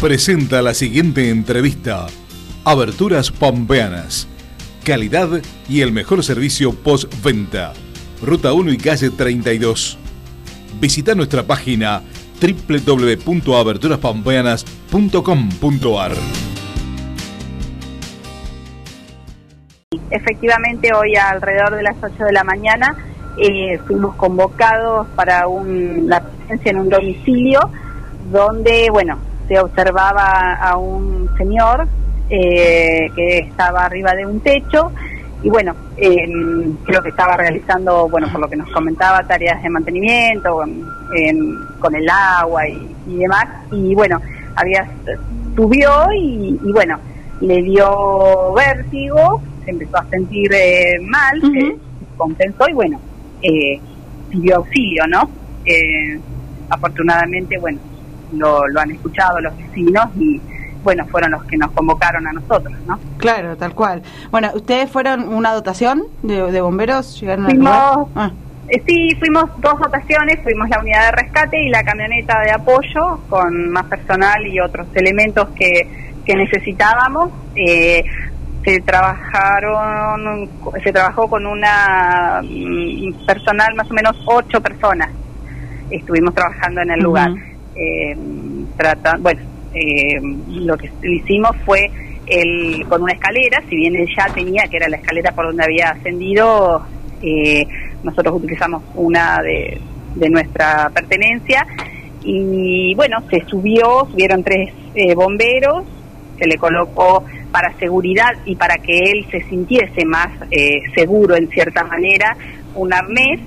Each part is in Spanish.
presenta la siguiente entrevista. Aberturas Pampeanas. Calidad y el mejor servicio postventa. Ruta 1 y calle 32. Visita nuestra página www.aberturaspampeanas.com.ar. Efectivamente, hoy alrededor de las 8 de la mañana eh, fuimos convocados para un, la presencia en un domicilio donde, bueno, se observaba a un señor eh, que estaba arriba de un techo y bueno, em, creo que estaba realizando, bueno, por lo que nos comentaba, tareas de mantenimiento em, con el agua y, demás. Y bueno, había subió y, bueno, le dio vértigo, se empezó a sentir eh, mal, se compensó y bueno, eh, pidió auxilio, ¿no? Eh, afortunadamente, bueno, lo, lo han escuchado los vecinos y bueno, fueron los que nos convocaron a nosotros, ¿no? Claro, tal cual. Bueno, ¿ustedes fueron una dotación de, bomberos? ¿Llegaron fuimos, ah. eh, Sí, fuimos dos dotaciones, fuimos la unidad de rescate y la camioneta de apoyo con más personal y otros elementos que, que necesitábamos. Eh, se trabajaron, se trabajó con una mm, personal más o menos ocho personas. Estuvimos trabajando en el lugar. Eh, bueno, eh, lo que hicimos fue el, con una escalera, si bien él ya tenía, que era la escalera por donde había ascendido, eh, nosotros utilizamos una de, nuestra pertenencia y bueno, se subió, subieron tres eh, bomberos, se le colocó para seguridad y para que él se sintiese más eh, seguro en cierta manera un arnés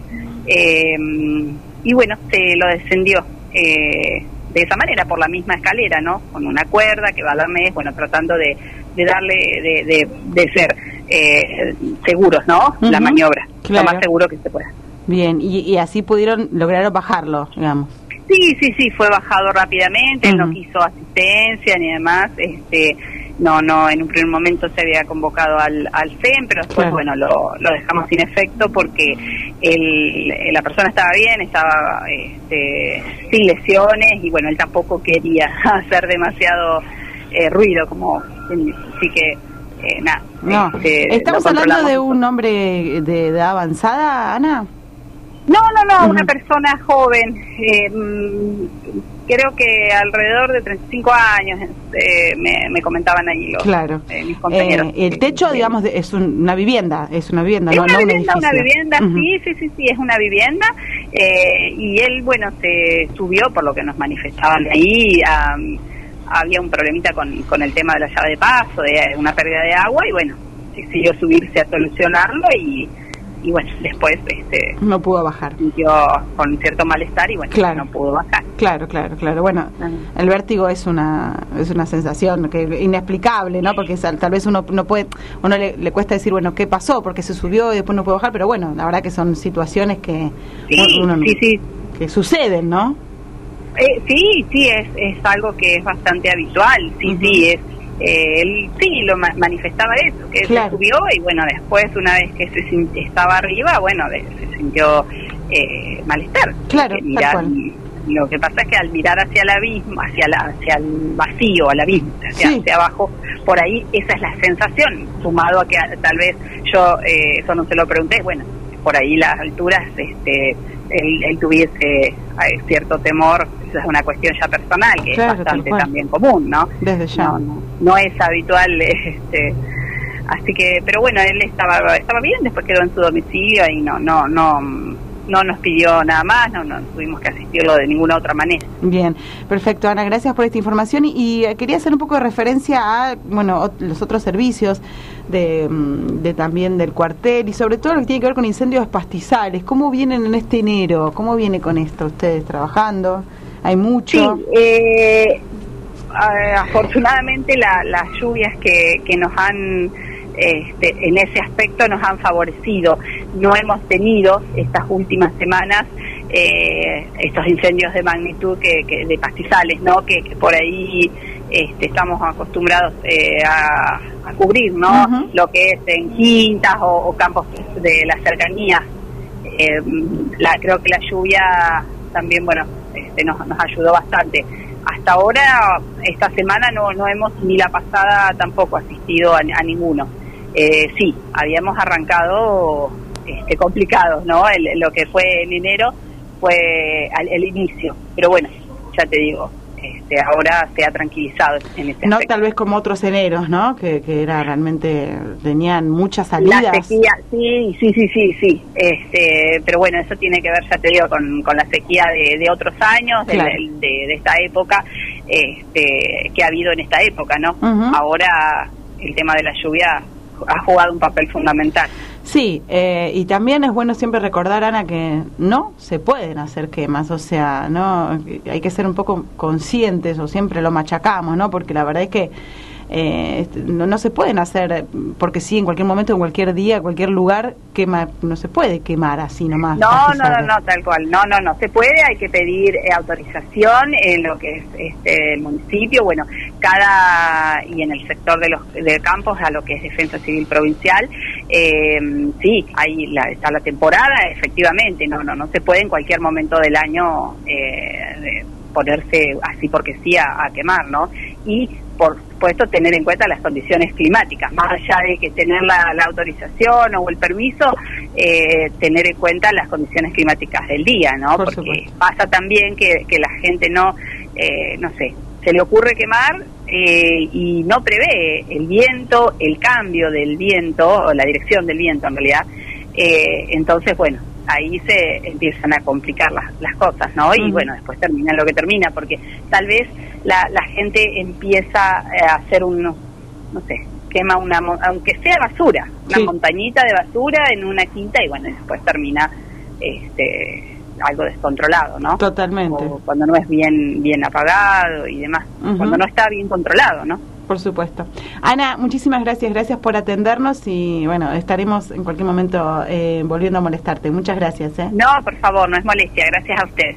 y bueno, se lo descendió. Eh, de esa manera, por la misma escalera, ¿no? Con una cuerda que va a la mes, bueno, tratando de, darle, de, de, ser eh, seguros, ¿no? La maniobra, lo más seguro que se pueda. Bien, y, así pudieron lograr bajarlo, digamos. Sí, sí, sí, fue bajado rápidamente, no quiso asistencia ni demás, este no, no, en un primer momento se había convocado al, al CEN, pero después, bueno, lo, lo dejamos sin efecto porque el, la persona estaba bien, estaba este, sin lesiones y, bueno, él tampoco quería hacer demasiado eh, ruido, como, así que, eh, nada. Este, ¿Estamos hablando de un hombre de edad avanzada, Ana? No, no, no, una persona joven, eh, creo que alrededor de 35 años eh, me, comentaban allí los claro. Eh, mis compañeros. el techo, digamos, es una vivienda, es una vivienda, es no, una, no vivienda, una vivienda, sí, sí, sí, sí, es una vivienda. y él, bueno, se subió, por lo que nos manifestaban ahí, había un problemita con, con el tema de la llave de paso, de una pérdida de agua, y bueno, decidió subirse a solucionarlo y y bueno, después este no pudo bajar. Sintió con cierto malestar y bueno, no pudo bajar. Claro, claro, claro. Bueno, el vértigo es una es una sensación que inexplicable, ¿no? Porque tal vez uno no puede uno le, cuesta decir, bueno, ¿qué pasó? Porque se subió y después no pudo bajar, pero bueno, la verdad que son situaciones que sí, sí, que suceden, ¿no? Eh, sí, sí, es, es algo que es bastante habitual, sí, sí, es eh, él sí lo manifestaba eso, que se subió y bueno, después una vez que se estaba arriba, bueno, se sintió eh, malestar. Claro, lo que pasa es que al mirar hacia el abismo, hacia, la, hacia el vacío, al abismo, hacia, hacia abajo, por ahí esa es la sensación, sumado a que tal vez yo, eh, eso no se lo pregunté, bueno, por ahí las alturas, este, él, tuviese eh, cierto temor, esa es una cuestión ya personal, que es bastante también común, ¿no? Desde ya. No, es habitual, este, así que, pero bueno, él estaba, estaba bien, después quedó en su domicilio y no, no, no no nos pidió nada más, no, no tuvimos que asistirlo de ninguna otra manera. Bien, perfecto, Ana, gracias por esta información y, eh, quería hacer un poco de referencia a, bueno, los otros servicios de, mm, de, también del cuartel y sobre todo lo que tiene que ver con incendios pastizales. ¿Cómo vienen en este enero? ¿Cómo viene con esto ustedes trabajando? ¿Hay mucho? Sí, eh, afortunadamente las lluvias que, que nos han este, en ese aspecto nos han favorecido. No hemos tenido estas últimas semanas eh, estos incendios de magnitud que, de pastizales, ¿no? Que, por ahí este, estamos acostumbrados eh, a, cubrir, ¿no? Lo que es en quintas o, campos de la cercanía. Eh, la, creo que la lluvia también, bueno, este, nos, nos ayudó bastante. hasta ahora, esta semana no, no hemos, ni la pasada tampoco asistido a, ninguno. Eh, sí, habíamos arrancado este, complicados, ¿no? lo que fue en enero fue el inicio, pero bueno, ya te digo, este, ahora se ha tranquilizado en este No tal vez como otros eneros, ¿no? Que, que era realmente, tenían muchas salidas. La sequía, sí, sí, sí, sí, sí. Este, pero bueno, eso tiene que ver, ya te digo, con, con la sequía de, otros años, de, de, esta época, este, que ha habido en esta época, ¿no? Ahora el tema de la lluvia ha jugado un papel fundamental. Sí, eh, y también es bueno siempre recordar, Ana, que no se pueden hacer quemas, o sea, no hay que ser un poco conscientes, o siempre lo machacamos, ¿no? Porque la verdad es que eh, este, no, no, se pueden hacer, porque sí, en cualquier momento, en cualquier día, en cualquier lugar, quema, no se puede quemar así nomás. No, no, no, no, tal cual. No, no, no se puede, hay que pedir eh, autorización en lo que es este, el municipio, bueno, cada, y en el sector de los de campos, a lo que es Defensa Civil Provincial, eh, sí, ahí la, está la temporada, efectivamente, no, no, no se puede en cualquier momento del año eh, ponerse así porque sí a, a quemar, ¿no? Y por supuesto, tener en cuenta las condiciones climáticas, más allá de que tener la, autorización o el permiso, eh, tener en cuenta las condiciones climáticas del día, ¿no? Porque pasa también que, que, la gente no, eh, no sé, se le ocurre quemar eh, y no prevé el viento, el cambio del viento, o la dirección del viento en realidad. entonces, bueno, ahí se empiezan a complicar las, las cosas, ¿no? Y bueno, después termina lo que termina, porque tal vez la, la gente empieza a hacer un, no sé, quema una, aunque sea basura, una montañita de basura en una quinta y bueno, después termina este algo descontrolado, ¿no? Totalmente. cuando no es bien bien apagado y demás, cuando no está bien controlado, ¿no? Por supuesto. Ana, muchísimas gracias, gracias por atendernos y bueno, estaremos en cualquier momento eh, volviendo a molestarte. Muchas gracias. ¿eh? No, por favor, no es molestia, gracias a usted.